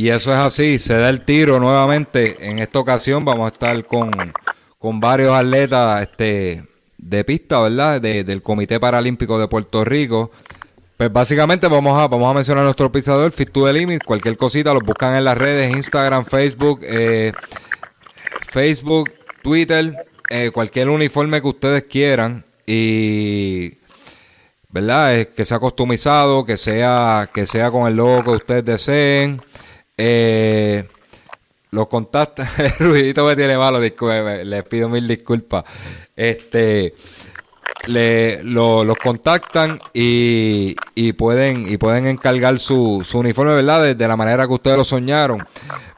Y eso es así, se da el tiro nuevamente. En esta ocasión vamos a estar con, varios atletas este, de pista, ¿verdad? del Comité Paralímpico de Puerto Rico. Pues básicamente vamos a, vamos a mencionar nuestro pisador, Fit to the Limit. Cualquier cosita los buscan en las redes, Instagram, Facebook, eh, Facebook, Twitter, eh, cualquier uniforme que ustedes quieran. Y ¿verdad? que sea customizado, que sea, que sea con el logo que ustedes deseen. Eh, los contactan, el ruidito me tiene malo, les pido mil disculpas. Este, le, los contactan y, y, pueden y pueden encargar su, su uniforme, ¿verdad? De, la manera que ustedes lo soñaron.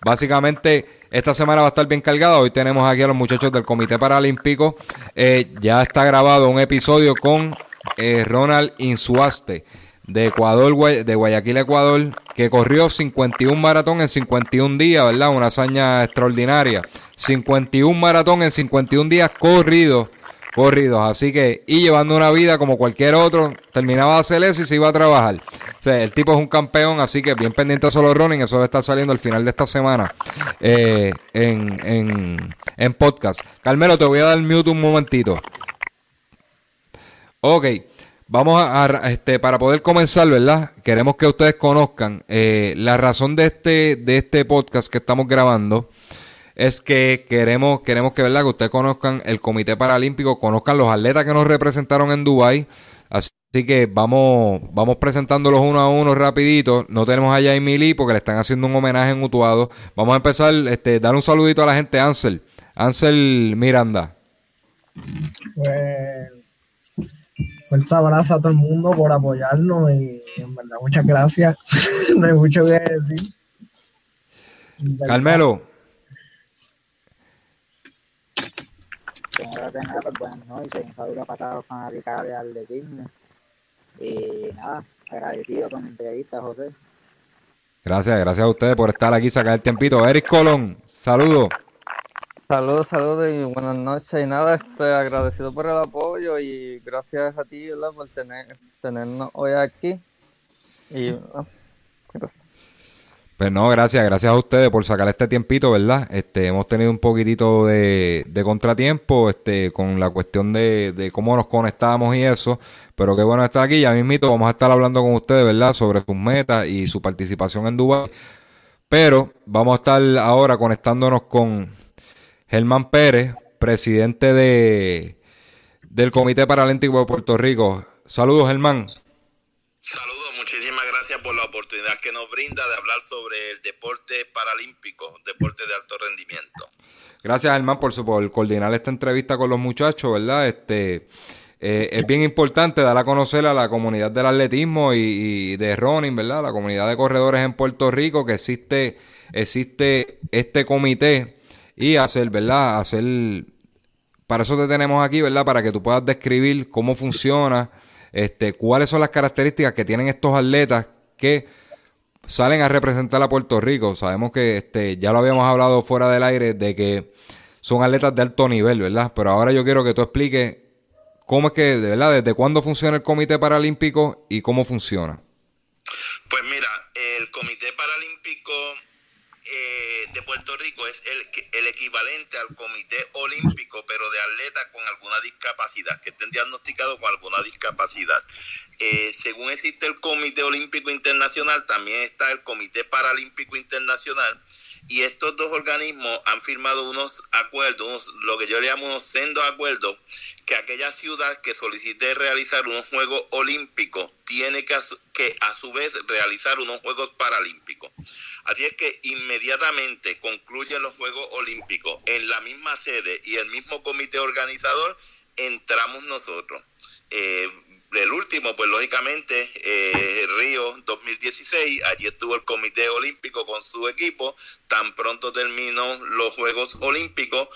Básicamente, esta semana va a estar bien cargada. Hoy tenemos aquí a los muchachos del Comité Paralímpico. Eh, ya está grabado un episodio con eh, Ronald Insuaste de Ecuador, de Guayaquil, Ecuador, que corrió 51 maratón en 51 días, ¿verdad? Una hazaña extraordinaria. 51 maratón en 51 días corridos, corridos. Así que, y llevando una vida como cualquier otro, terminaba de hacer eso y se iba a trabajar. O sea, el tipo es un campeón, así que bien pendiente a solo running, eso va a estar saliendo al final de esta semana eh, en, en, en podcast. Carmelo, te voy a dar mute un momentito. Ok. Vamos a, este, para poder comenzar, ¿verdad? Queremos que ustedes conozcan eh, la razón de este, de este podcast que estamos grabando es que queremos, queremos que, ¿verdad? Que ustedes conozcan el Comité Paralímpico, conozcan los atletas que nos representaron en Dubai. Así que vamos, vamos presentándolos uno a uno rapidito. No tenemos a Emily porque le están haciendo un homenaje en Utuado. Vamos a empezar, este, dar un saludito a la gente, Ansel. Ansel Miranda. Pues fuerza abrazo a todo el mundo por apoyarnos y en verdad muchas gracias. no hay mucho que decir. Carmelo. buenas noches, un saludo pasado fanática de atletismo. Y nada, agradecido con la entrevista, José. Gracias, gracias a ustedes por estar aquí, sacar el tiempito. Eric Colón, saludos. Saludos, saludos y buenas noches. Y nada, estoy agradecido por el apoyo y gracias a ti, ¿verdad? Por tener, tenernos hoy aquí. Y ah, gracias. Pues no, gracias, gracias a ustedes por sacar este tiempito, ¿verdad? Este, hemos tenido un poquitito de, contratiempo, este, con la cuestión de, de, cómo nos conectamos y eso, pero qué bueno estar aquí, ya mismito vamos a estar hablando con ustedes, ¿verdad? Sobre sus metas y su participación en Dubái, pero vamos a estar ahora conectándonos con Germán Pérez, presidente de, del Comité Paralímpico de Puerto Rico. Saludos, Germán. Saludos, muchísimas gracias por la oportunidad que nos brinda de hablar sobre el deporte paralímpico, deporte de alto rendimiento. Gracias, Germán, por, su, por coordinar esta entrevista con los muchachos, ¿verdad? Este, eh, es bien importante dar a conocer a la comunidad del atletismo y, y, de running, ¿verdad? La comunidad de corredores en Puerto Rico que existe, existe este comité y hacer, ¿verdad? Hacer, para eso te tenemos aquí, ¿verdad? Para que tú puedas describir cómo funciona, este, cuáles son las características que tienen estos atletas que salen a representar a Puerto Rico. Sabemos que este, ya lo habíamos hablado fuera del aire de que son atletas de alto nivel, ¿verdad? Pero ahora yo quiero que tú expliques cómo es que, de verdad, desde cuándo funciona el Comité Paralímpico y cómo funciona. Pues mira, el Comité Paralímpico eh, de Puerto Rico es el, el equivalente al Comité Olímpico, pero de atletas con alguna discapacidad, que estén diagnosticados con alguna discapacidad. Eh, según existe el Comité Olímpico Internacional, también está el Comité Paralímpico Internacional, y estos dos organismos han firmado unos acuerdos, lo que yo le llamo unos sendos acuerdos, que aquella ciudad que solicite realizar unos Juegos Olímpicos tiene que, que a su vez realizar unos Juegos Paralímpicos. Así es que inmediatamente concluyen los Juegos Olímpicos en la misma sede y el mismo comité organizador, entramos nosotros. Eh, el último, pues lógicamente, eh, Río 2016, allí estuvo el Comité Olímpico con su equipo, tan pronto terminó los Juegos Olímpicos,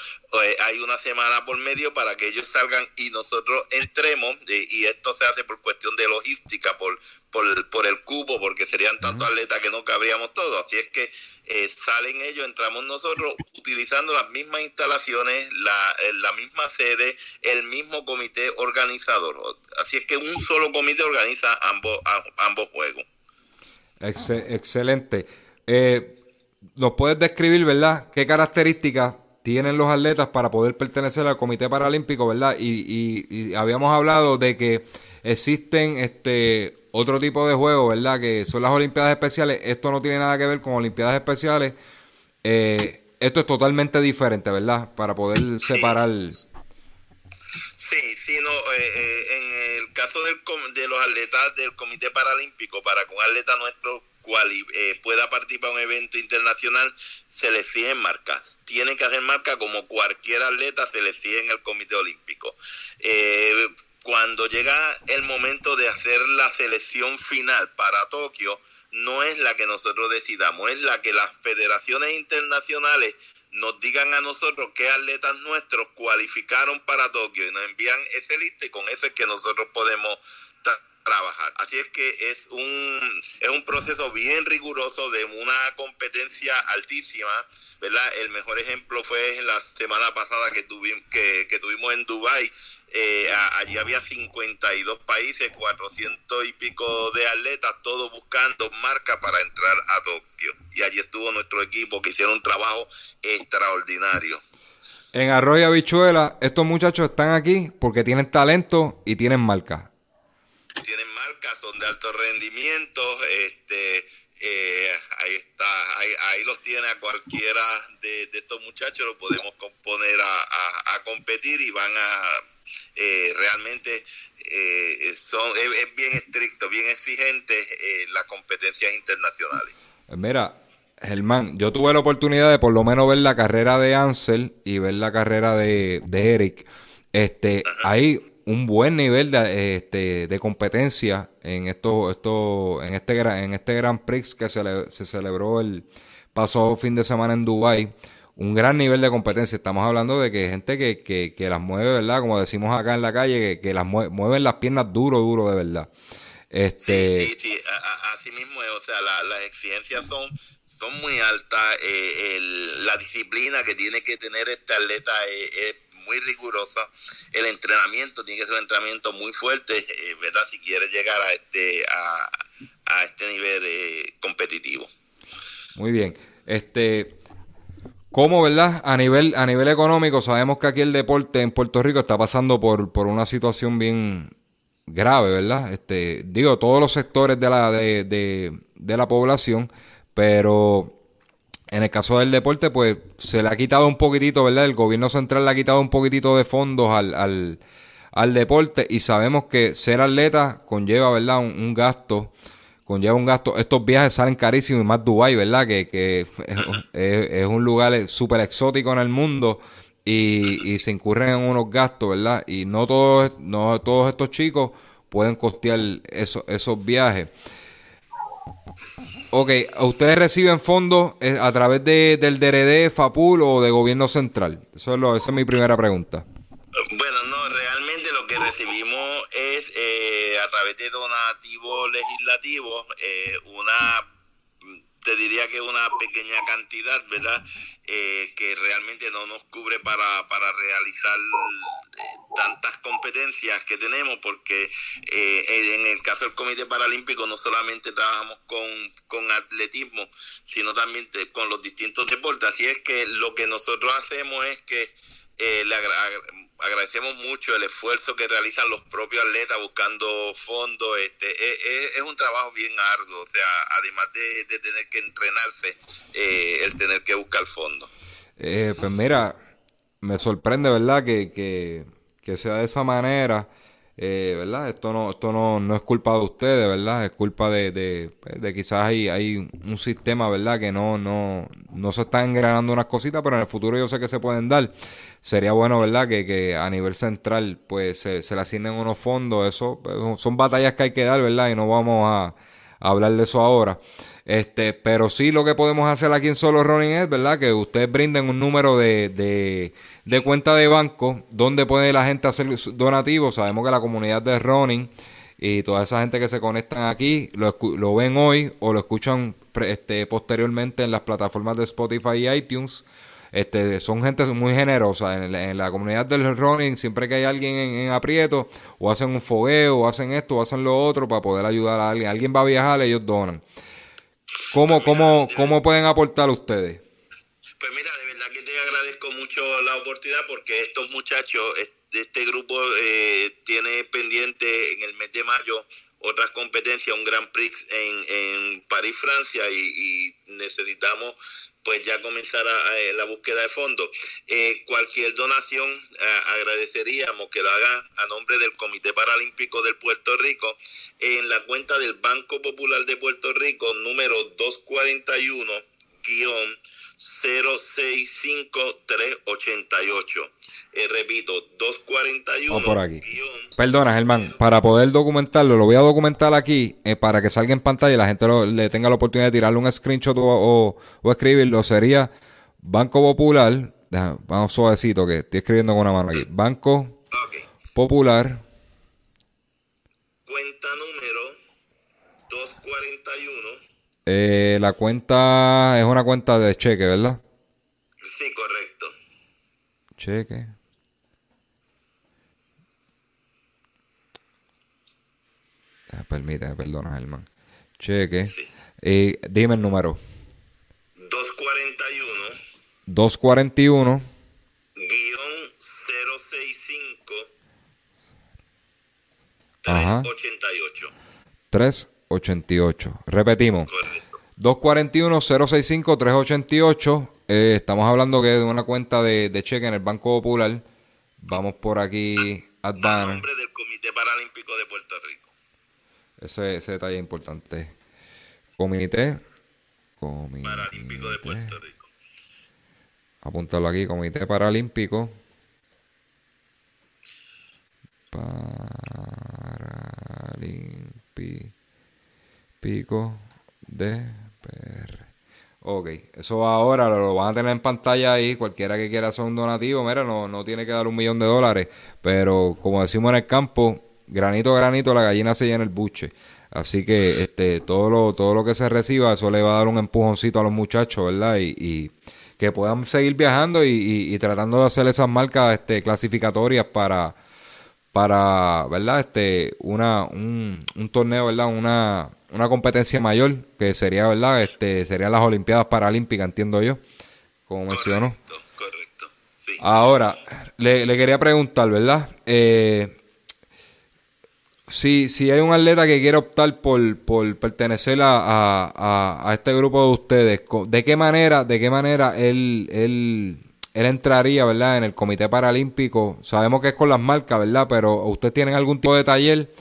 eh, hay una semana por medio para que ellos salgan y nosotros entremos, y esto se hace por cuestión de logística, por, por, por el cubo, porque serían tantos atletas que no cabríamos todos, así es que eh, salen ellos, entramos nosotros utilizando las mismas instalaciones, la, eh, la misma sede, el mismo comité organizador. Así es que un solo comité organiza ambos, a- ambos juegos. Exce- excelente. Eh, ¿Nos puedes describir, verdad, qué características tienen los atletas para poder pertenecer al Comité Paralímpico, verdad? Y, y- y habíamos hablado de que existen este otro tipo de juegos, ¿verdad? Que son las Olimpiadas Especiales. Esto no tiene nada que ver con Olimpiadas Especiales. Eh, esto es totalmente diferente, ¿verdad? Para poder separar. Sí, sí, no, eh, eh, en el caso del, com- de los atletas del Comité Paralímpico, para que un atleta nuestro cuali- eh, pueda participar en un evento internacional, se le exigen marcas. Tienen que hacer marcas como cualquier atleta se le exige en el Comité Olímpico. Eh, cuando llega el momento de hacer la selección final para Tokio, no es la que nosotros decidamos, es la que las federaciones internacionales nos digan a nosotros qué atletas nuestros cualificaron para Tokio y nos envían ese lista y con eso es que nosotros podemos tra- trabajar. Así es que es un, es un proceso bien riguroso de una competencia altísima, ¿verdad? El mejor ejemplo fue la semana pasada que, tuvimos que, que tuvimos en Dubai eh, allí había 52 países, 400 y pico de atletas, todos buscando marca para entrar a Tokio. Y allí estuvo nuestro equipo que hicieron un trabajo extraordinario. En Arroyo Habichuela, estos muchachos están aquí porque tienen talento y tienen marca. Tienen marcas, son de alto rendimiento, este, eh, ahí está, ahí, ahí los tiene a cualquiera de, de estos muchachos, lo podemos poner a, a- a competir y van a eh, realmente eh, son es, es bien estricto, bien exigente eh, las competencias internacionales. Mira, Germán, yo tuve la oportunidad de por lo menos ver la carrera de Ansel y ver la carrera de, de Eric. Este, hay un buen nivel de, este, de competencia en esto, esto, en este, gra- en este Grand Prix que se, le- se celebró el pasado fin de semana en Dubai. Un gran nivel de competencia. Estamos hablando de que gente que, que, que las mueve, ¿verdad? Como decimos acá en la calle, que, que las mue- mueven las piernas duro, duro de verdad. Este, Sí, sí, sí, a- a- así mismo es, o sea, la- las exigencias son, son muy altas, eh, el- la disciplina que tiene que tener este atleta es, es muy rigurosa, el entrenamiento tiene que ser un entrenamiento muy fuerte, eh, ¿verdad? Si quiere llegar a este, a, a este nivel eh, competitivo. Muy bien. Este, ¿cómo, verdad? A nivel, a nivel económico, sabemos que aquí el deporte en Puerto Rico está pasando por, por una situación bien grave, ¿verdad? Este, digo, todos los sectores de la, de, de, de la población, pero en el caso del deporte, pues se le ha quitado un poquitito, ¿verdad? El gobierno central le ha quitado un poquitito de fondos al, al, al deporte y sabemos que ser atleta conlleva, ¿verdad? Un, un gasto, conlleva un gasto. Estos viajes salen carísimos y más Dubai, ¿verdad? Que, que es, un lugar súper exótico en el mundo y, y se incurren en unos gastos, ¿verdad? Y no todos, no todos estos chicos pueden costear esos, esos viajes. Ok, ¿ustedes reciben fondos eh, a través de, del DRD, FAPUL o de gobierno central? Eso es lo, esa es mi primera pregunta. Bueno, no, recibimos es eh, a través de donativos legislativos eh, una, te diría que una pequeña cantidad, ¿verdad? Eh, que realmente no nos cubre para, para realizar eh, tantas competencias que tenemos, porque eh, en el caso del Comité Paralímpico no solamente trabajamos con, con atletismo, sino también con los distintos deportes. Así es que lo que nosotros hacemos es que eh, le agradecemos mucho el esfuerzo que realizan los propios atletas buscando fondos. Este, es, es- es un trabajo bien arduo, o sea, además de, de tener que entrenarse, eh, el tener que buscar fondos. Eh, pues mira, me sorprende, ¿verdad? Que, que, que sea de esa manera. Eh, ¿verdad? Esto no, esto no, no es culpa de ustedes, ¿verdad? Es culpa de, de, de quizás hay, hay un sistema, ¿verdad? Que no, no, no se están engranando unas cositas, pero en el futuro yo sé que se pueden dar. Sería bueno, ¿verdad? Que, que a nivel central, pues, se, se le asignen unos fondos. Eso son batallas que hay que dar, ¿verdad? Y no vamos a, a hablar de eso ahora. Este, pero sí lo que podemos hacer aquí en Solo Running es, ¿verdad? Que ustedes brinden un número de, de, de cuenta de banco donde puede la gente hacer donativos. Sabemos que la comunidad de running y toda esa gente que se conectan aquí lo, lo ven hoy o lo escuchan este, posteriormente en las plataformas de Spotify y iTunes. Este, son gente muy generosa en, la- comunidad del running. Siempre que hay alguien en, en aprieto, o hacen un fogueo, o hacen esto, o hacen lo otro para poder ayudar a alguien. Alguien va a viajar, ellos donan. ¿Cómo, cómo, cómo pueden aportar ustedes? Pues mira, de verdad que te agradezco la oportunidad porque estos muchachos, es- este grupo eh, tiene pendiente en el mes de mayo otras competencias, un Grand Prix en, en París, Francia, y, necesitamos pues ya comenzar a- la búsqueda de fondos. Eh, cualquier donación agradeceríamos que lo hagan a nombre del Comité Paralímpico del Puerto Rico en la cuenta del Banco Popular de Puerto Rico número 241 guion 065388. Eh, repito, 241 O por aquí. Perdona, Germán, para poder documentarlo, lo voy a documentar aquí eh, para que salga en pantalla y la gente lo- le tenga la oportunidad de tirarle un screenshot o, o- o escribirlo. Sería Banco Popular, deja- vamos suavecito que estoy escribiendo con una mano aquí. Banco. Popular, Cuenta número 241. Eh, la cuenta es una cuenta de cheque, ¿verdad? Sí, correcto. Cheque. Ah, Permíteme, perdona, Germán. Cheque. Sí. Eh, dime el número. 241 241 guion 065 Ajá. 388. 388. Repetimos. Correcto. 241-065-388. Eh, estamos hablando que de una cuenta de, de cheque en el Banco Popular. Vamos por aquí. A nombre del Comité Paralímpico de Puerto Rico. Ese, ese detalle es importante. Comité. Paralímpico de Comité. Puerto Rico. Apúntalo aquí. Comité Paralímpico. Paralímpico de PR. Ok, eso ahora lo, van a tener en pantalla ahí. Cualquiera que quiera hacer un donativo, mira, no, no tiene que dar un millón de dólares. Pero como decimos en el campo, granito a granito la gallina se llena el buche. Así que este todo lo, todo lo que se reciba, eso le va a dar un empujoncito a los muchachos, ¿verdad? Y, y que puedan seguir viajando y tratando de hacer esas marcas este, clasificatorias para, para, ¿verdad? Este, una, un, un torneo, ¿verdad? Una, una competencia mayor, que sería, ¿verdad? Este, serían las Olimpiadas Paralímpicas, entiendo yo, como mencionó. Correcto, correcto. Sí. Ahora, le, le quería preguntar, ¿verdad? Eh, si, si hay un atleta que quiere optar por, por pertenecer a, a- a- a este grupo de ustedes, ¿de qué manera, de qué manera él, él, él entraría, ¿verdad? En el Comité Paralímpico. Sabemos que es con las marcas, ¿verdad? Pero ¿ustedes tienen algún tipo de taller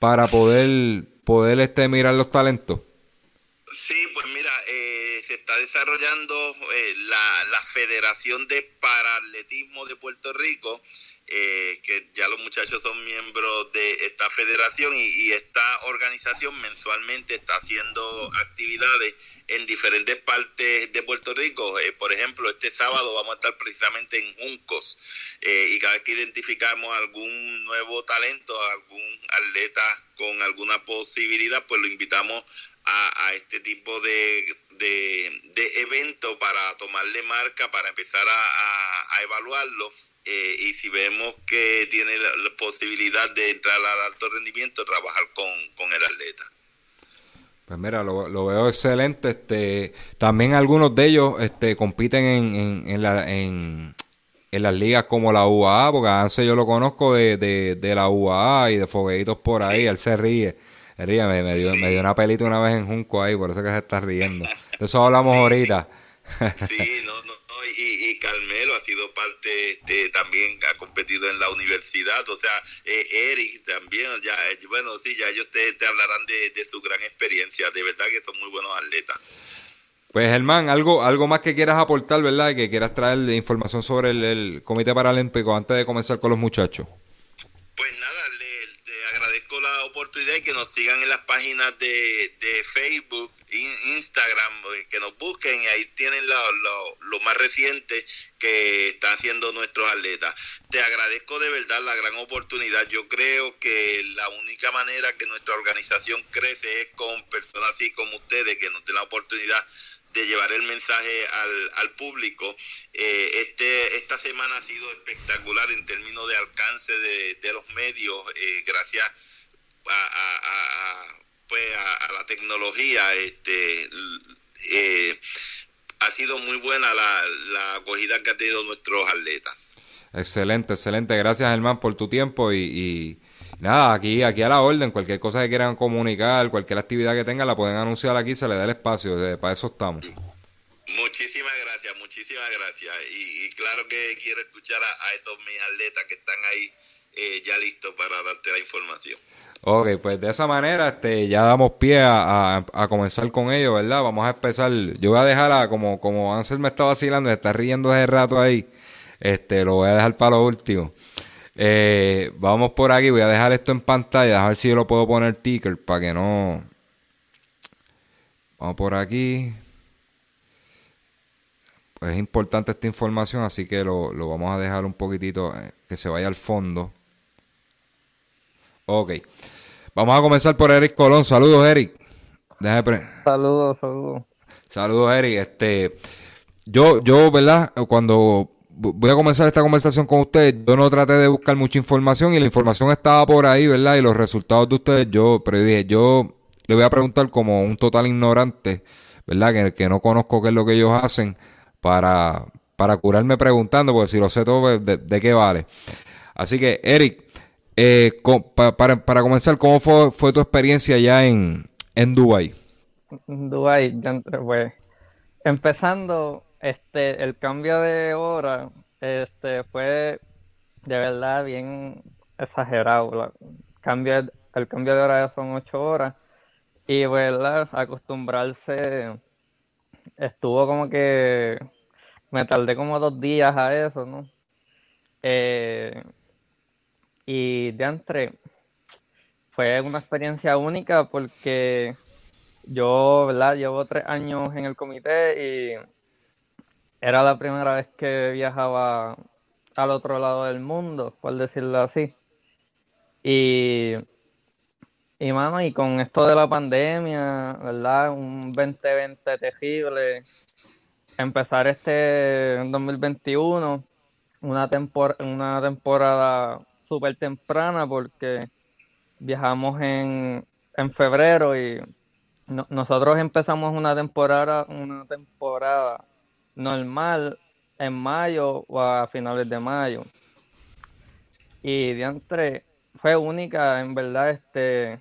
para poder, poder este, mirar los talentos? Sí, pues mira, eh, se está desarrollando eh, la, la Federación de Paraatletismo de Puerto Rico, eh, que ya los muchachos son miembros de esta federación y, y esta organización mensualmente está haciendo actividades en diferentes partes de Puerto Rico. Eh, por ejemplo, este sábado vamos a estar precisamente en Juncos eh, y cada vez que identificamos algún nuevo talento, algún atleta con alguna posibilidad, pues lo invitamos a, este tipo de, de, de evento para tomarle marca, para empezar a evaluarlo. Eh, y si vemos que tiene la, la posibilidad de entrar al alto rendimiento, trabajar con, con el atleta. Pues mira, lo, lo veo excelente. Este, también algunos de ellos este, compiten en, en, en, la, en, en las ligas como la UAA, porque Anse yo lo conozco de, de, de la UAA y de fogueitos por ahí. Él se ríe. Él ríe, me, me dio, me dio una pelita una vez en Junco ahí, por eso que se está riendo. De eso hablamos ahorita. Sí, no, y, y, Carmelo ha sido parte, este, también ha competido en la universidad, o sea, eh, Eric también, ya, eh, bueno, sí, ya ellos te, te hablarán de, de, su gran experiencia, de verdad que son muy buenos atletas. Pues Germán, algo, algo más que quieras aportar, ¿verdad? Que quieras traer información sobre el, el Comité Paralímpico antes de comenzar con los muchachos. Pues nada, le, le agradezco la oportunidad y que nos sigan en las páginas de, de Facebook Instagram, eh, que nos busquen y ahí tienen lo, más reciente que están haciendo nuestros atletas. Te agradezco de verdad la gran oportunidad. Yo creo que la única manera que nuestra organización crece es con personas así como ustedes que nos den la oportunidad de llevar el mensaje al, al público. Eh, este, esta semana ha sido espectacular en términos de alcance de, de los medios, eh, gracias a, a pues a, a, la tecnología este eh, ha sido muy buena la, la, acogida que han tenido nuestros atletas. Excelente excelente. Gracias Germán por tu tiempo y, y, nada aquí aquí a la orden. Cualquier cosa que quieran comunicar cualquier actividad que tengan la pueden anunciar aquí se le da el espacio para eso estamos. Muchísimas gracias muchísimas gracias. Y, y claro que quiero escuchar a, a, estos mis atletas que están ahí eh, ya listos para darte la información Ok, pues de esa manera este, ya damos pie a, comenzar con ello, ¿verdad? Vamos a empezar. Yo voy a dejar a, como, como Ansel me está vacilando, está riendo ese rato ahí. Este, lo voy a dejar para lo último. Eh, vamos por aquí, voy a dejar esto en pantalla, a ver si yo lo puedo poner ticker para que no. Vamos por aquí. Pues es importante esta información, así que lo, lo vamos a dejar un poquitito eh, que se vaya al fondo. Ok. Vamos a comenzar por Eric Colón. Saludos, Eric. Saludos, saludos. Saludos, Eric. Este, yo, yo, ¿verdad? Cuando voy a comenzar esta conversación con ustedes, yo no traté de buscar mucha información y la información estaba por ahí, ¿verdad? Y los resultados de ustedes, yo, pero dije, yo le voy a preguntar como un total ignorante, ¿verdad? Que, que no conozco qué es lo que ellos hacen para, para curarme preguntando, porque si lo sé todo, pues, ¿de, de qué vale? Así que, Eric, eh, para, para, comenzar, ¿cómo fue, fue tu experiencia ya en, en Dubai? En Dubai, pues, empezando, este, el cambio de hora, este, fue de verdad bien exagerado. La, cambio, el cambio de hora son ocho horas y, verdad, acostumbrarse, estuvo como que me tardé como dos días a eso, ¿no? Eh, y de entre fue una experiencia única porque yo, ¿verdad? Llevo tres años en el comité y era la primera vez que viajaba al otro lado del mundo, por decirlo así. Y, y mano, y con esto de la pandemia, ¿verdad? Un 2020 terrible. Empezar este 2021, una, tempor una temporada súper temprana porque viajamos en, en febrero y no, nosotros empezamos una temporada, una temporada normal en mayo o a finales de mayo. Y de entre fue única, en verdad, este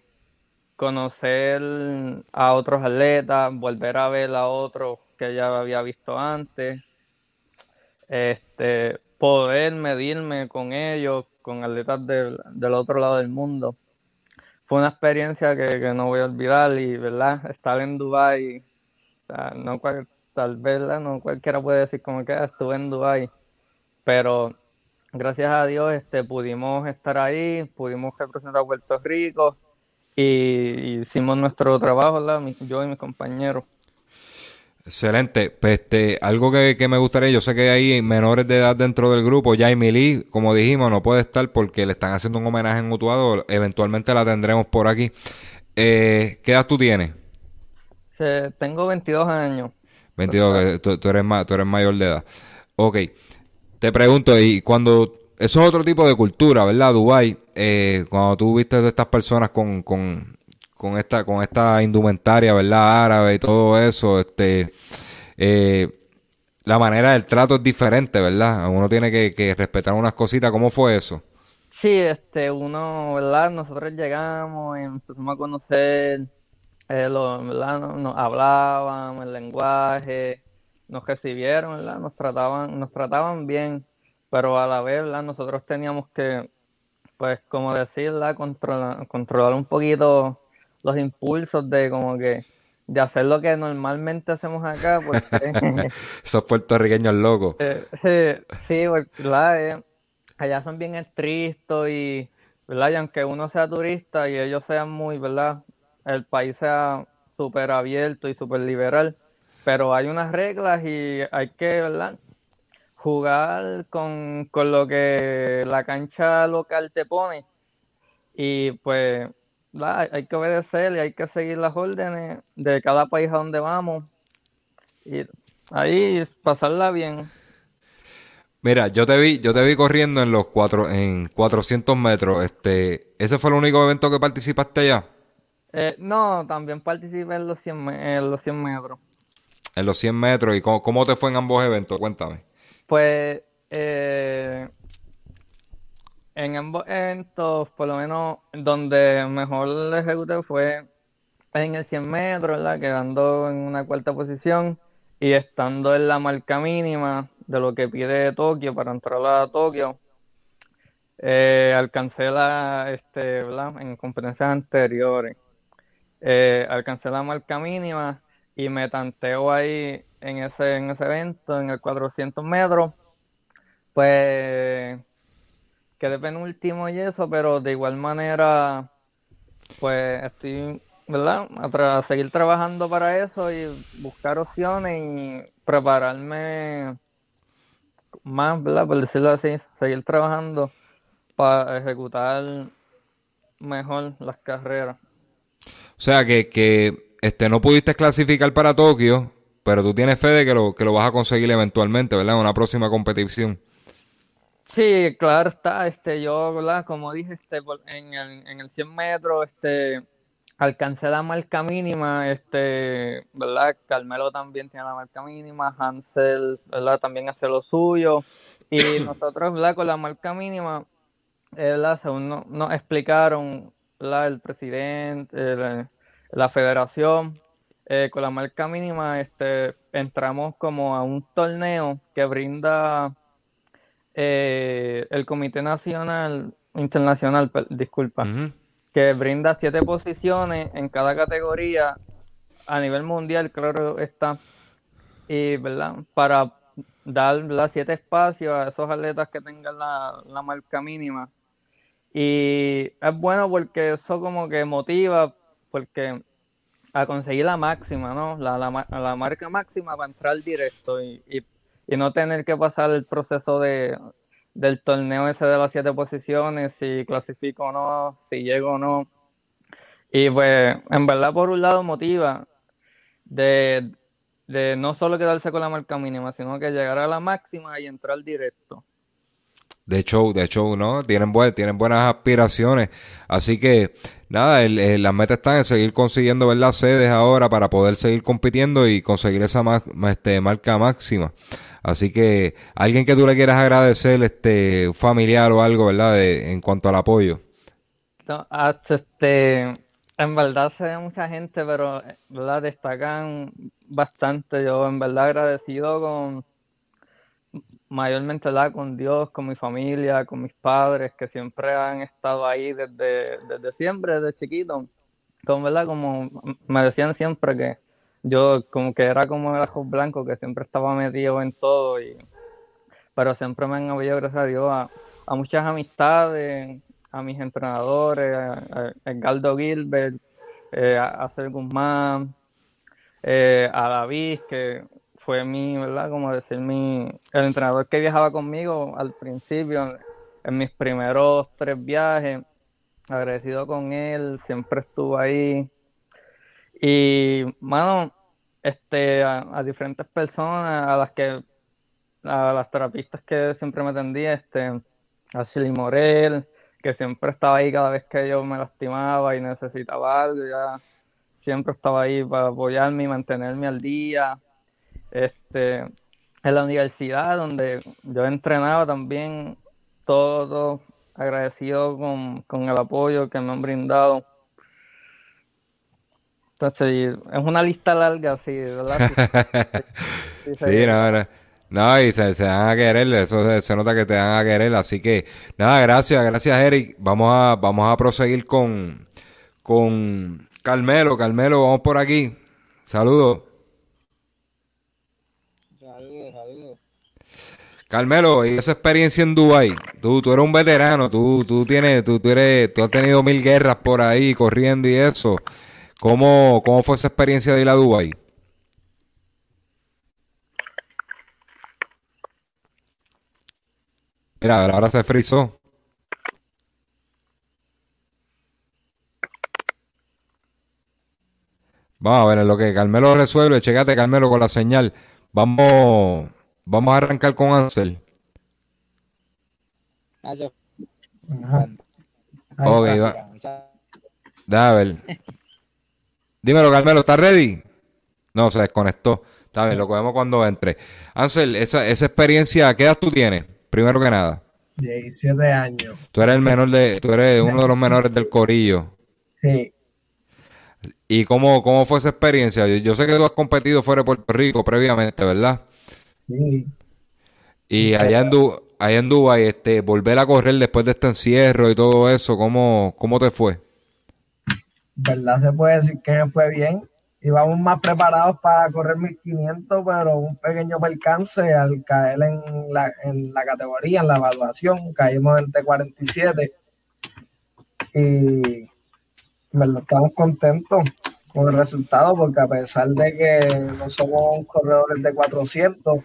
conocer a otros atletas, volver a ver a otros que ya había visto antes, este poder medirme con ellos, con atletas del, del otro lado del mundo. Fue una experiencia que, que, no voy a olvidar y, ¿verdad? Estar en Dubai, tal vez. No cualquiera puede decir como que ah, estuve en Dubai, pero gracias a Dios este, pudimos estar ahí, pudimos representar a Puerto Rico y, y hicimos nuestro trabajo, ¿verdad? Yo y mis compañeros. Excelente. Pues este, algo que, que, me gustaría, yo sé que hay menores de edad dentro del grupo, Jaime Lee, como dijimos, no puede estar porque le están haciendo un homenaje en Utuado, eventualmente la tendremos por aquí. Eh, ¿Qué edad tú tienes? Eh, tengo 22 años. 22, que tú, tú, eres, tú eres mayor de edad. Ok, te pregunto, y cuando, eso es otro tipo de cultura, ¿verdad? Dubai, eh, cuando tú viste a estas personas con, con con esta, con esta indumentaria, ¿verdad? Árabe y todo eso, este, eh, la manera del trato es diferente, ¿verdad? Uno tiene que, respetar unas cositas. ¿Cómo fue eso? Sí, este, uno, ¿verdad? Nosotros llegamos, empezamos a conocer, eh, ¿verdad? Nos hablaban el lenguaje, nos recibieron, ¿verdad? Nos trataban, nos trataban bien, pero a la vez, ¿verdad? Nosotros teníamos que, pues, como decirla, controlar, controlar un poquito los impulsos de como que de hacer lo que normalmente hacemos acá, porque Esos puertorriqueños locos. eh, sí, sí, pues, ¿verdad? Eh, allá son bien estrictos y, ¿verdad? Y aunque uno sea turista y ellos sean muy, ¿verdad? El país sea súper abierto y súper liberal, pero hay unas reglas y hay que, ¿verdad? Jugar con, con lo que la cancha local te pone y pues ¿verdad? hay que obedecer y hay que seguir las órdenes de cada país a donde vamos y ahí pasarla bien. Mira, yo te vi, yo te vi corriendo en los cuatro, en 400 metros. Este, ¿ese fue el único evento que participaste allá? Eh, no, también participé en los 100, me- en los 100 metros. En los 100 metros. ¿Y cómo, cómo te fue en ambos eventos? Cuéntame. Pues eh, en ambos eventos, por lo menos donde mejor le ejecuté fue en el 100 metros, ¿verdad? Quedando en una cuarta posición y estando en la marca mínima de lo que pide Tokio para entrar a Tokio. Eh, alcancé la, este, ¿verdad? En competencias anteriores. Eh, alcancé la marca mínima y me tanteo ahí en ese, en ese evento, en el 400 metros. Pues quedé penúltimo y eso, pero de igual manera, pues estoy, ¿verdad? A seguir trabajando para eso y buscar opciones y prepararme más, ¿verdad? Por decirlo así, seguir trabajando para ejecutar mejor las carreras. O sea, que, que este, no pudiste clasificar para Tokio, pero tú tienes fe de que lo, que lo vas a conseguir eventualmente, ¿verdad? En una próxima competición. Sí, claro está, este, yo, ¿verdad? Como dije, este, en el, en el 100 metros, este, alcancé la marca mínima, este, ¿verdad? Carmelo también tiene la marca mínima, Hansel, ¿verdad? También hace lo suyo, y nosotros, ¿verdad? Con la marca mínima, eh, ¿verdad? Según no- nos explicaron, ¿verdad? El presidente, el- la federación, eh, con la marca mínima, este, entramos como a un torneo que brinda eh, el Comité Nacional, Internacional, disculpa, que brinda siete posiciones en cada categoría a nivel mundial, claro está, y verdad, para dar ¿verdad? siete espacios a esos atletas que tengan la, la marca mínima. Y es bueno porque eso como que motiva, porque a conseguir la máxima, ¿no? La, la, la marca máxima para entrar directo y, y, y no tener que pasar el proceso de, del torneo ese de las siete posiciones, si clasifico o no, si llego o no. Y pues, en verdad, por un lado motiva de, de no solo quedarse con la marca mínima, sino que llegar a la máxima y entrar directo. De show, de show, ¿no? Tienen, buen- tienen buenas aspiraciones. Así que, nada, el, las metas están en seguir consiguiendo, ¿verdad? Sedes ahora para poder seguir compitiendo y conseguir esa ma- este, marca máxima. Así que, alguien que tú le quieras agradecer, este, familiar o algo, ¿verdad? De- en cuanto al apoyo. No, hasta este, en verdad se ve mucha gente, pero ¿verdad? destacan bastante. Yo en verdad agradecido con mayormente ¿verdad? con Dios, con mi familia, con mis padres, que siempre han estado ahí desde, desde siempre, desde chiquito. Con verdad, como me decían siempre que yo como que era como el ajo blanco, que siempre estaba metido en todo y pero siempre me han apoyado, gracias a Dios, a, muchas amistades, a mis entrenadores, a, a Edgardo Gilbert, eh, a, a Guzmán, eh, a David, que fue mi, ¿verdad? Como decir, mi, el entrenador que viajaba conmigo al principio, en mis primeros tres viajes, agradecido con él, siempre estuvo ahí. Y, mano, este, a, a diferentes personas, a las que a las terapistas que siempre me atendía, este, Ashley Morel, que siempre estaba ahí cada vez que yo me lastimaba y necesitaba algo, ya siempre estaba ahí para apoyarme y mantenerme al día. Este, en la universidad donde yo entrenaba también, todo agradecido con, con el apoyo que me han brindado. Entonces, es una lista larga, sí, ¿verdad? Sí, sí, Sí, no, no. No, y se, se dan a querer, eso se, se nota que te dan a querer, así que nada, gracias, gracias Eric. Vamos a, vamos a proseguir con, con Carmelo, Carmelo, vamos por aquí. Saludos. Saludos, saludos. Carmelo, y esa experiencia en Dubai, tú, tú eres un veterano, tú, tú tienes, tú, tú eres, tú has tenido mil guerras por ahí corriendo y eso. ¿Cómo, cómo fue esa experiencia de ir a Dubai? Mira, ahora se frizó. Vamos a ver en lo que Carmelo resuelve. Checate, Carmelo, con la señal. Vamos, vamos a arrancar con Ansel. Nacho, Ajá. Ok, va. Dímelo, Carmelo, ¿estás ready? No, se desconectó. Está bien, lo cogemos cuando entre. Ansel, esa, esa experiencia, ¿qué edad tú tienes? Primero que nada. 17 años. Tú eres el menor de, tú eres uno de los menores del corillo. Sí. ¿Y cómo, cómo fue esa experiencia? Yo, yo sé que tú has competido fuera de Puerto Rico previamente, ¿verdad? Sí. Y allá en, Du- allá en Dubái, este, volver a correr después de este encierro y todo eso, ¿cómo, cómo te fue? Verdad se puede decir que fue bien. Íbamos más preparados para correr 1500, pero un pequeño percance al caer en la, en la categoría, en la evaluación, caímos en T47 y estamos contentos con el resultado porque a pesar de que no somos corredores de 400,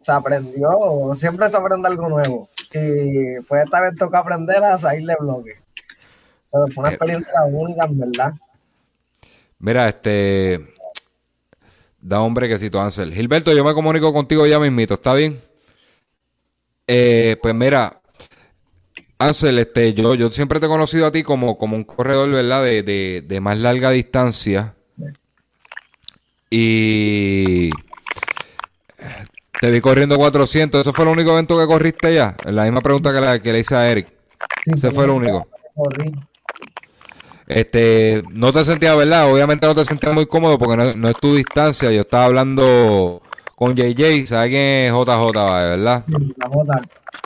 se aprendió, siempre se aprende algo nuevo y pues esta vez toca aprender a salir de bloque. Pero fue una Eh, experiencia única, en verdad. Mira, este. Da hombre que tú, Ansel. Gilberto, yo me comunico contigo ya mismito, ¿está bien? Eh, pues mira, Ansel, este, yo, yo siempre te he conocido a ti como, como un corredor, ¿verdad? De, de, de más larga distancia. Y te vi corriendo 400. ¿Eso fue el único evento que corriste ya? La misma pregunta que, la, que le hice a Eric. Sí, Ese fue el único. corrí. Este, no te sentías, ¿verdad? Obviamente no te sentías muy cómodo porque no, no es tu distancia. Yo estaba hablando con JJ, ¿sabes quién es JJ, verdad?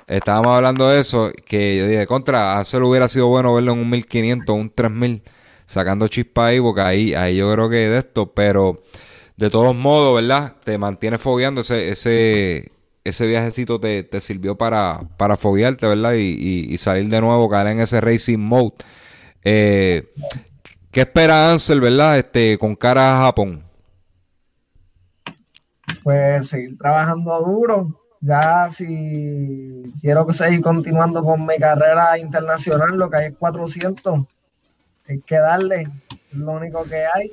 Estábamos hablando de eso, que yo dije, contra, a Ansel hubiera sido bueno verlo en un 1500, un 3000, sacando chispa ahí, porque ahí, ahí yo creo que de esto, pero de todos modos, ¿verdad? Te mantienes fogueando, ese, ese, ese viajecito te, te sirvió para, para foguearte, ¿verdad? Y, y- y salir de nuevo, caer en ese racing mode. Eh, ¿Qué espera Ansel, verdad? Este, con cara a Japón. Pues seguir trabajando duro. Ya si quiero que seguir continuando con mi carrera internacional, lo que hay es 400. Hay que darle, es lo único que hay.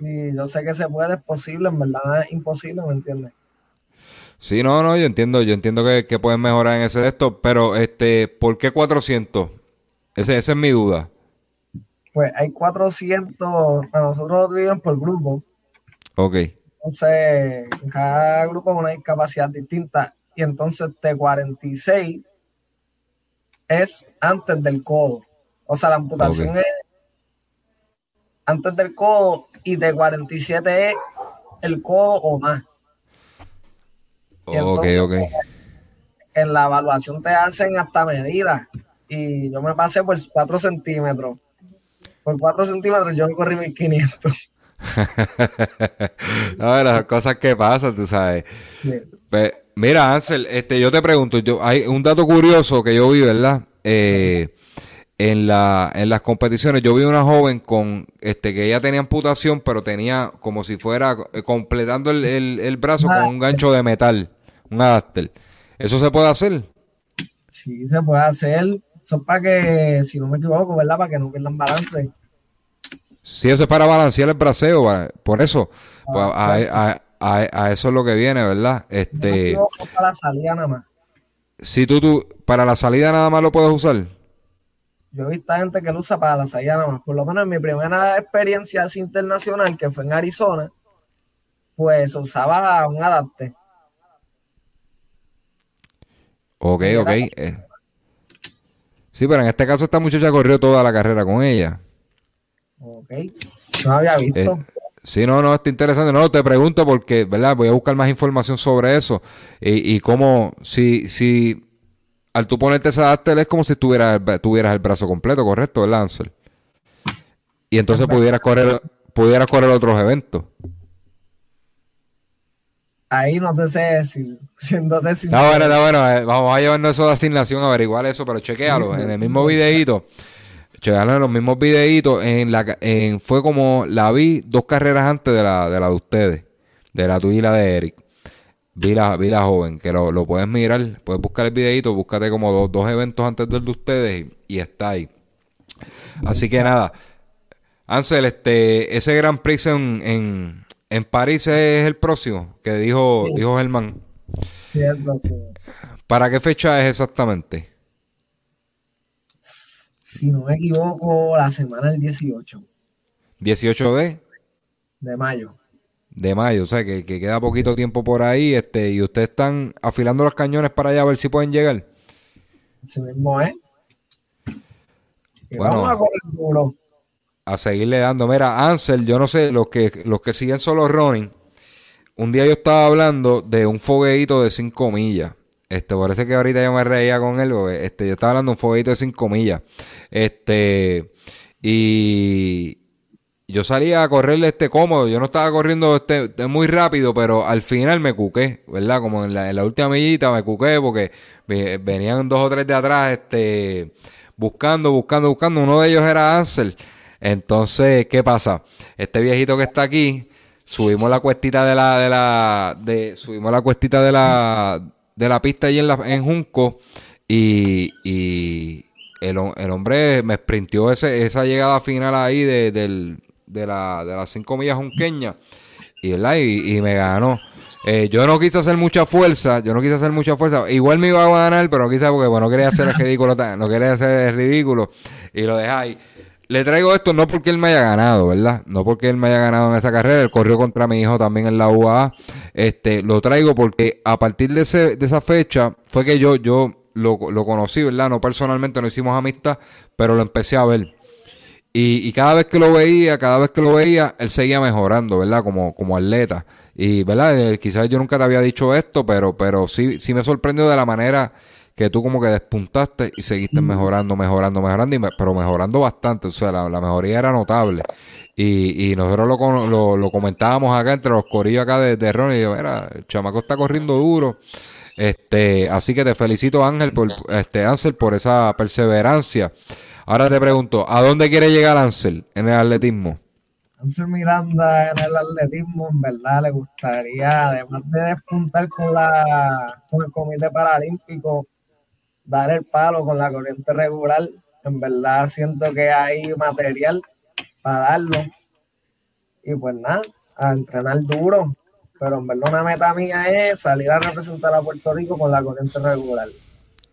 Y yo sé que se puede, es posible, en verdad es imposible, ¿me entiendes? Sí, no, no, yo entiendo, yo entiendo que, que pueden mejorar en ese de esto, pero este, ¿por qué 400? Ese, esa es mi duda. Pues hay 400, a nosotros lo dividimos por grupo. Ok, Entonces, en cada grupo hay una discapacidad distinta. Y entonces T46 es antes del codo. O sea, la amputación es antes del codo y T47 es el codo o más. Y ok, entonces, ok. En la evaluación te hacen hasta medidas. Y yo me pasé por 4 centímetros. Por 4 centímetros yo corrí 1500. no, las cosas que pasan, tú sabes. Pues, mira, Ansel, este, yo te pregunto, yo, hay un dato curioso que yo vi, ¿verdad? Eh, en la, en las competiciones, yo vi una joven con, este, que ella tenía amputación, pero tenía como si fuera eh, completando el, el- el brazo con un gancho de metal, un adapter. ¿Eso se puede hacer? Sí, se puede hacer. Es para que, si no me equivoco, ¿verdad? Para que no pierdan balance. Sí, eso es para balancear el braceo, va- por eso, pues, a, a- a- a eso es lo que viene, ¿verdad? No Este, para la salida nada más. si tú, tú, para la salida nada más lo puedes usar. Yo he visto gente que lo usa para la salida nada más. Por lo menos en mi primera experiencia así internacional, que fue en Arizona, pues usaba un adapte. Ok, ok. eh. Sí, pero en este caso esta muchacha corrió toda la carrera con ella. Ok. No había visto. Eh, Sí, no, no, está interesante. No, te pregunto porque, ¿verdad? Voy a buscar más información sobre eso. Y, y cómo, si, si al tú ponerte esa adapter es como si tuvieras, tuvieras el brazo completo, ¿correcto? ¿Verdad, Ansel? Y entonces pudieras correr, pudieras correr otros eventos. Ahí no te sé decir, siéndote sincero. No, bueno, no, bueno, eh, vamos a llevarnos eso de asignación, averiguar eso, pero chequealo en el mismo videíto. Chequealo en los mismos videitos. En la, en, fue como la vi dos carreras antes de la de, la de ustedes, de la tuya y la de Eric. Vi la, vi la joven, que lo, lo puedes mirar, puedes buscar el videito, búscate como dos, dos eventos antes del de ustedes y, está ahí. Así que nada, Ansel, este, ese Gran Prix en en París es el próximo, que dijo, dijo Germán. Sí, el próximo. ¿Para qué fecha es exactamente? Si no me equivoco, la semana del 18. ¿18 de? De mayo. De mayo, o sea que, queda poquito tiempo por ahí, este, y ustedes están afilando los cañones para allá a ver si pueden llegar. Sí mismo, ¿eh? bueno, vamos a correr duro a seguirle dando. Mira, Ansel, yo no sé, los que, los que siguen solo running, un día yo estaba hablando de un fogueito de 5 millas. Este, parece que ahorita yo me reía con él, este, yo estaba hablando de un fogueito de 5 millas. Este, y yo salía a correrle este cómodo, yo no estaba corriendo este, muy rápido, pero al final me cuqué, ¿verdad? Como en la, última millita me cuqué porque venían dos o tres de atrás, este, buscando, buscando, buscando. Uno de ellos era Ansel. Entonces, ¿qué pasa? Este viejito que está aquí, subimos la cuestita de la, de la, de, subimos la cuestita de la, de la pista ahí en, la, en Junco y, y el, el, hombre me sprintió ese, esa llegada final ahí de, del, de, la, de las cinco millas junqueñas y, y, y me ganó. Eh, yo no quise hacer mucha fuerza, yo no quise hacer mucha fuerza. Igual me iba a ganar, pero no quise porque bueno, no quería hacer el ridículo, no quería hacer ridículo y lo dejé ahí. Le traigo esto no porque él me haya ganado, ¿verdad? No porque él me haya ganado en esa carrera. Él corrió contra mi hijo también en la UAA. Este, lo traigo porque a partir de, ese, de esa fecha fue que yo, yo lo, lo conocí, ¿verdad? No personalmente, no hicimos amistad, pero lo empecé a ver. Y, y, cada vez que lo veía, cada vez que lo veía, él seguía mejorando, ¿verdad? Como, como atleta. Y, ¿verdad? Eh, quizás yo nunca te había dicho esto, pero, pero sí, sí me sorprendió de la manera que tú como que despuntaste y seguiste mejorando, mejorando, mejorando, y pero mejorando bastante. O sea, la, mejoría era notable. Y, y nosotros lo, lo, comentábamos acá entre los corillos acá de, de Ron y yo, mira, el chamaco está corriendo duro. Este, así que te felicito Ángel por este Ángel por esa perseverancia. Ahora te pregunto, ¿a dónde quiere llegar Ángel en el atletismo? Ángel Miranda en el atletismo, en verdad le gustaría, además de despuntar con la con el Comité Paralímpico, dar el palo con la corriente regular. En verdad siento que hay material para darlo. Y pues nada, a entrenar duro. Pero en verdad una meta mía es salir a representar a Puerto Rico con la corriente regular.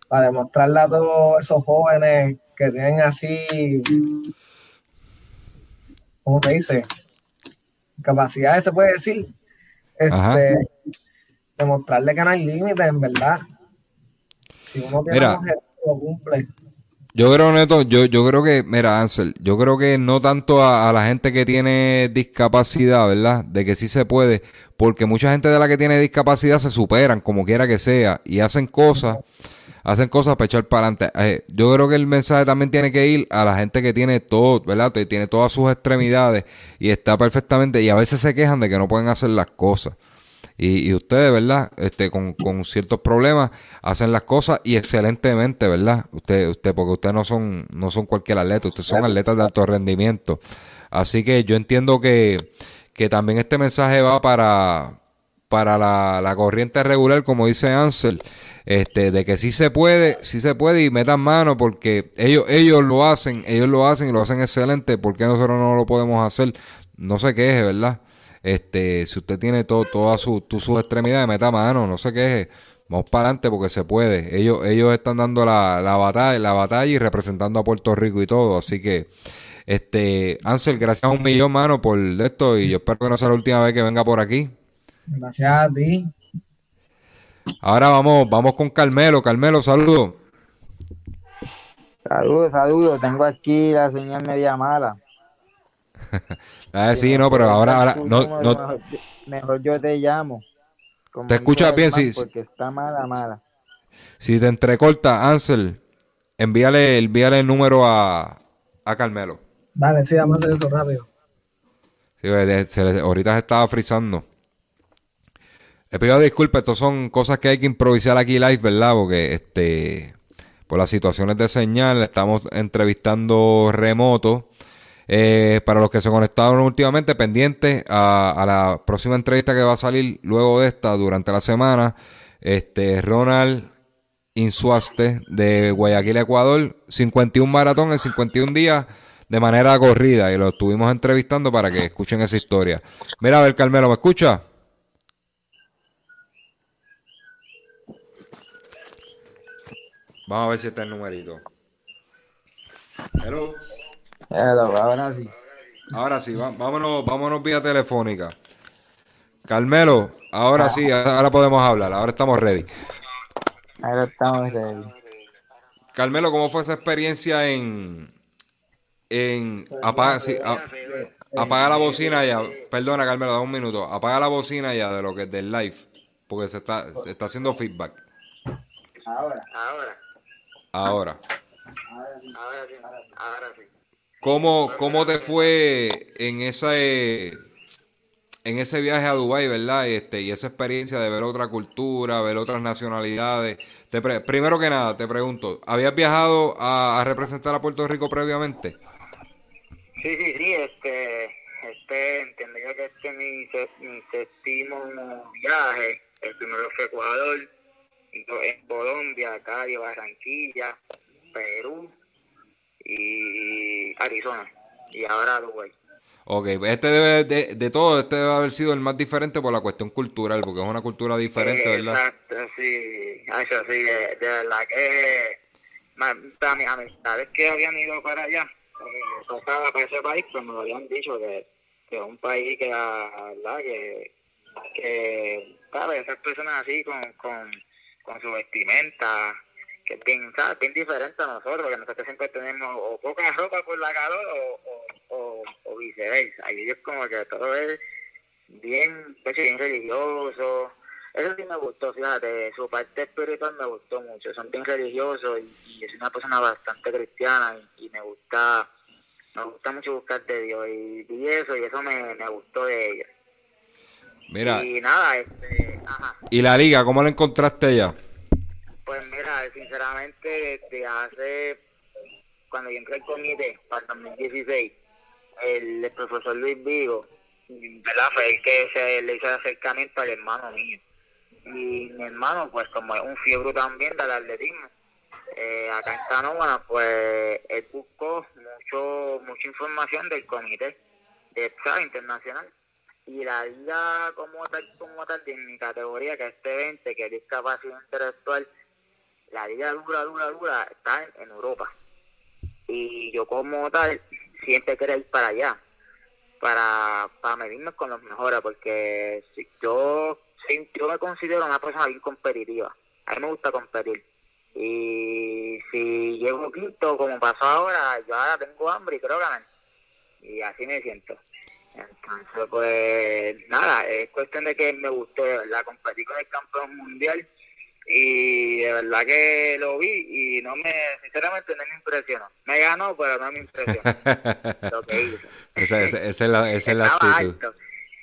Para demostrarle a todos esos jóvenes que tienen así, ¿cómo se dice? Capacidades, se puede decir. Este, demostrarle que no hay límites, en verdad mira, Yo creo, Neto, yo, yo creo que, mira, Ansel, yo creo que no tanto a, la gente que tiene discapacidad, ¿verdad? De que sí se puede, porque mucha gente de la que tiene discapacidad se superan, como quiera que sea, y hacen cosas, hacen cosas para echar para adelante. Eh, yo creo que el mensaje también tiene que ir a la gente que tiene todo, ¿verdad? Tiene todas sus extremidades y está perfectamente, y a veces se quejan de que no pueden hacer las cosas. Y, ustedes, ¿verdad? Este, con, ciertos problemas, hacen las cosas y excelentemente, ¿verdad? Usted, usted, porque ustedes no son, no son cualquier atleta, ustedes son atletas de alto rendimiento. Así que yo entiendo que, que también este mensaje va para, para la, la, corriente regular, como dice Ansel, este, de que sí se puede, sí se puede y metan mano porque ellos, ellos lo hacen, ellos lo hacen y lo hacen excelente, porque nosotros no lo podemos hacer? No se queje, ¿verdad? Este, si usted tiene todo, todas sus su extremidades, meta mano, no sé qué Vamos para adelante porque se puede. Ellos, ellos están dando la, la, batalla, la batalla y representando a Puerto Rico y todo. Así que, este, Ansel, gracias a un millón, mano, por esto. Y yo espero que no sea la última vez que venga por aquí. Gracias a ti. Ahora vamos, vamos con Carmelo. Carmelo, saludos. Saludos, saludos. Tengo aquí la señal media mala. Ah, Si sí, no, pero ahora, ahora, no, no, mejor, mejor yo te llamo. como Te escuchas bien, sí, sí. Porque está mala, mala. si te entrecorta, Ansel, envíale, envíale el número a, a Carmelo. Dale, sí, vamos a hacer eso rápido. Sí, se le- ahorita se estaba frizando. Le pido disculpas, estos son cosas que hay que improvisar aquí live, ¿verdad? Porque este, por las situaciones de señal, estamos entrevistando remoto. Eh, para los que se conectaron últimamente, pendientes a, la próxima entrevista que va a salir luego de esta durante la semana. Este, Ronald Insuaste de Guayaquil, Ecuador, 51 maratón en 51 días de manera corrida y lo estuvimos entrevistando para que escuchen esa historia. Mira, a ver, Carmelo, ¿me escucha? Vamos a ver si está el numerito. Hello. Hello, ahora sí. Ahora sí, vámonos, vámonos vía telefónica. Carmelo, ahora sí, ahora podemos hablar, ahora estamos ready. Ahora estamos ready. Carmelo, ¿cómo fue esa experiencia en en apaga, sí, a- apaga la bocina ya? Perdona, Carmelo, da un minuto. Apaga la bocina ya de lo que es del live, porque se está se está haciendo feedback. Ahora. Ahora, Ahora, ahora sí, ahora sí. ¿Cómo cómo te fue en esa eh, en ese viaje a Dubái, verdad? Este y esa experiencia de ver otra cultura, ver otras nacionalidades. Te pre- primero que nada, te pregunto, ¿habías viajado a, representar a Puerto Rico previamente? Sí, sí, sí, este, este, entiendo yo que este es mi, mi séptimo viaje. El primero fue Ecuador, do- en Colombia, Cali, Barranquilla, Perú y Arizona. Y ahora Dubái. Ok, este debe, de, de todo, este debe haber sido el más diferente por la cuestión cultural, porque es una cultura diferente, ¿verdad? Exacto, sí, eso sí, de, de verdad que para mis amistades que habían ido para allá, eh, para ese país, pues me lo habían dicho que, que es un país que, la verdad, que, que, ¿sabes? Esas personas así con, con, con su vestimenta, que es bien, ¿sabes? bien diferente a nosotros, que nosotros siempre tenemos o poca ropa por la calor o, o, o, o viceversa. Y ellos como que todo es bien, hecho, bien religioso. Eso sí me gustó, fíjate, su parte espiritual me gustó mucho. Son bien religiosos y, y soy una persona bastante cristiana y, y me gusta me gusta mucho buscar de Dios y, y eso, y eso me, me gustó de ellos. Mira, Y nada, este, ajá. ¿y la liga, cómo la encontraste allá? Pues mira, sinceramente, desde hace, cuando yo entré al comité para el 2016, el, el profesor Luis Vigo, ¿verdad? Fue el que se le hizo el acercamiento al hermano mío. Y mi hermano, pues como es un fiebre también del atletismo, eh, acá en Canóvana, pues él buscó mucho mucha información del comité de ¿sabes? internacional y la liga como tal, como tal de mi categoría, que es T20, que es discapacidad intelectual, la liga dura, dura, dura, está en, Europa. Y yo como tal, siempre quería ir para allá, para, para medirme con los mejores, porque yo, si- yo me considero una persona bien competitiva. A mí me gusta competir. Y si llego quinto, como pasó ahora, yo ahora tengo hambre y quiero ganar. Y así me siento. Entonces, pues nada, es cuestión de que me de verdad, competir con el campeón mundial y de verdad que lo vi y no me, sinceramente no me impresionó. Me ganó, pero no me impresionó lo que hizo. Esa, esa- esa es la, esa es la estaba actitud. alto,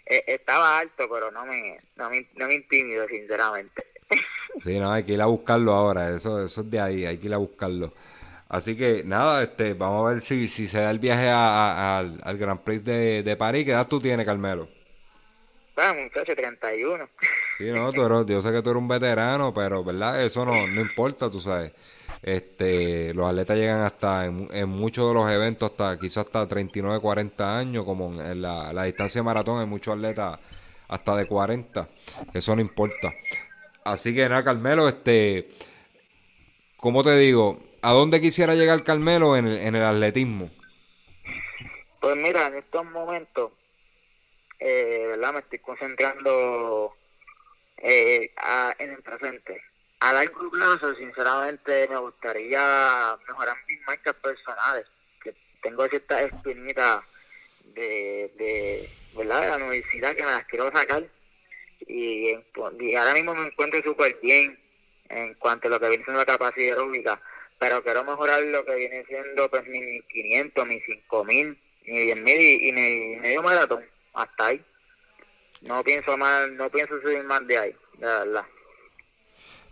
eh, estaba alto, pero no me, no me, no me intimidó, sinceramente. Sí, no, hay que ir a buscarlo ahora, eso, eso es de ahí, hay que ir a buscarlo. Así que nada, este, vamos a ver si, si se da el viaje a- a- al, al Grand Prix de, de París. ¿Qué edad tú tienes, Carmelo? Muchacho, 31. Sí, no, tú eres- yo sé que tú eres un veterano, pero verdad, eso no, no importa, tú sabes. Este, los atletas llegan hasta en, en muchos de los eventos hasta quizás hasta 39, 40 años, como en, en la, la distancia de maratón hay muchos atletas hasta de 40, eso no importa. Así que nada, Carmelo, este, ¿cómo te digo? ¿A dónde quisiera llegar Carmelo en el, en el atletismo? Pues mira, en estos momentos, eh, ¿verdad? Me estoy concentrando eh, en el presente. A largo plazo, sinceramente, me gustaría mejorar mis marcas personales. Que tengo ciertas espinitas de, de, ¿verdad? de la universidad que me las quiero sacar y, ahora mismo me encuentro súper bien en cuanto a lo que viene siendo la capacidad aeróbica, pero quiero mejorar lo que viene siendo pues mi 1500, mi 5000, mi 10000 y, y mi medio maratón, hasta ahí. No pienso más, no pienso subir más de ahí, de verdad.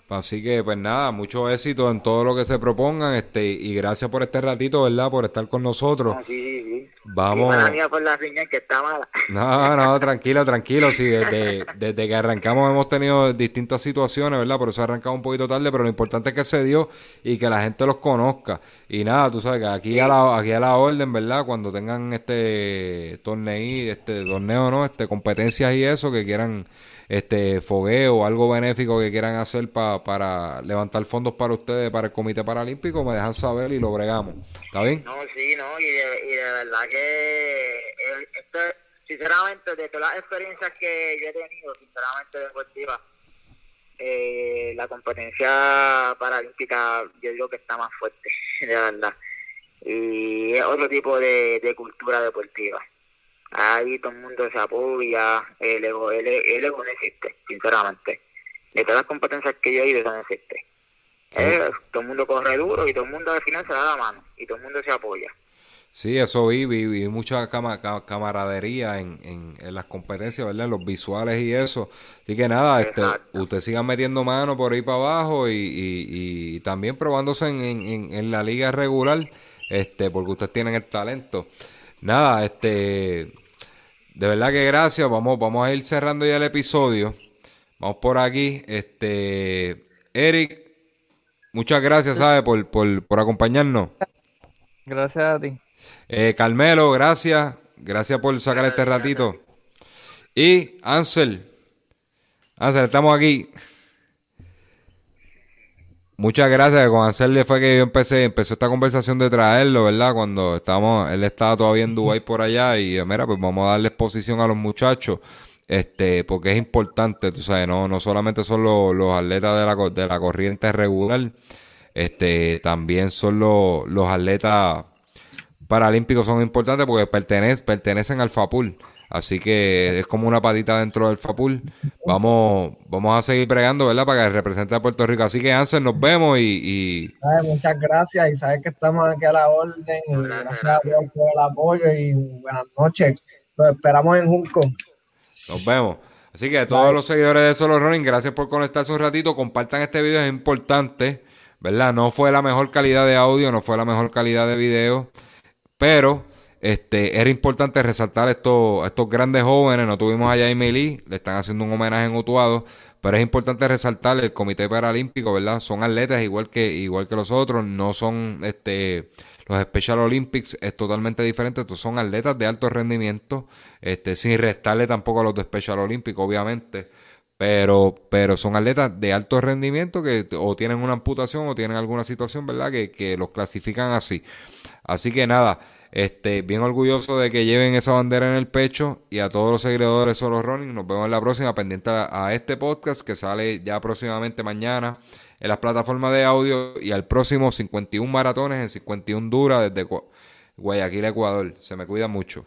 Así que, pues nada, mucho éxito en todo lo que se propongan, este, y gracias por este ratito, ¿verdad? Por estar con nosotros. No, sí, sí, sí. Vamos. Mía por la señal que está mala. No, no, tranquilo, tranquilo. Sí, desde, desde que arrancamos hemos tenido distintas situaciones, ¿verdad? Por eso arrancamos un poquito tarde, pero lo importante es que se dio y que la gente los conozca. Y nada, tú sabes que aquí a la, aquí a la orden, ¿verdad? Cuando tengan este torneo, este torneo, ¿no? Este competencias y eso, que quieran este fogueo algo benéfico que quieran hacer pa- para levantar fondos para ustedes, para el Comité Paralímpico, me dejan saber y lo bregamos. ¿Está bien? No, sí, no, y de, y de verdad que eh, esto, sinceramente, de todas las experiencias que yo he tenido, sinceramente deportivas, eh, la competencia paralímpica yo digo que está más fuerte, de verdad. Y es otro tipo de cultura deportiva. Ahí todo el mundo se apoya, el ego, el, el ego no existe, sinceramente. De todas las competencias que yo he ido, eso no existe. Eh, todo el mundo corre duro y todo el mundo al final se da la mano y todo el mundo se apoya. Sí, eso vi, vi, vi mucha cama- ca- camaradería en, en, en las competencias, ¿verdad? En los visuales y eso. Así que nada, este, usted sigan metiendo mano por ahí para abajo y, y, y también probándose en, en, en- en la liga regular, este, porque ustedes tienen el talento. Nada, este, de verdad que gracias. Vamos, vamos a ir cerrando ya el episodio. Vamos por aquí. Este, Eric, muchas gracias, ¿sabe? Por, por, por acompañarnos. Gracias a ti. Eh, Carmelo, gracias. Gracias por sacar este ratito. Y Ansel. Ansel, estamos aquí. Muchas gracias. Con Ansel le fue que yo empecé, empezó esta conversación de traerlo, ¿verdad? Cuando estábamos, él estaba todavía en Dubái por allá y eh, mira, pues vamos a darle exposición a los muchachos. Este, porque es importante, tú sabes, no, no solamente son los, los atletas de la, de la corriente regular, este, también son los, los atletas paralímpicos son importantes porque pertenecen, pertenecen al FAPUL. Así que es como una patita dentro del FAPUL. Vamos, vamos a seguir bregando, ¿verdad? Para que represente a Puerto Rico. Así que Ansel, nos vemos y, y Ay, muchas gracias y sabes que estamos aquí a la orden. y gracias a Dios por el apoyo y buenas noches. Los esperamos en Junco. nos vemos. Así que a todos los seguidores de Solo Running, gracias por conectarse un ratito. Compartan este video, es importante, ¿verdad? No fue la mejor calidad de audio, no fue la mejor calidad de video, pero este era importante resaltar estos, estos grandes jóvenes. No tuvimos a Jaime Lee, le están haciendo un homenaje en Utuado, pero es importante resaltar el Comité Paralímpico, ¿verdad? Son atletas igual que, igual que los otros, no son este los Special Olympics es totalmente diferente, estos son atletas de alto rendimiento, este, sin restarle tampoco a los de Special Olympics, obviamente, pero, pero son atletas de alto rendimiento que o tienen una amputación o tienen alguna situación, ¿verdad? Que, que los clasifican así. Así que nada, este, bien orgulloso de que lleven esa bandera en el pecho y a todos los seguidores Solo Running, nos vemos en la próxima, pendiente a, este podcast que sale ya próximamente mañana en las plataformas de audio y al próximo 51 maratones en 51 duras desde Gua- Guayaquil, Ecuador. Se me cuida mucho.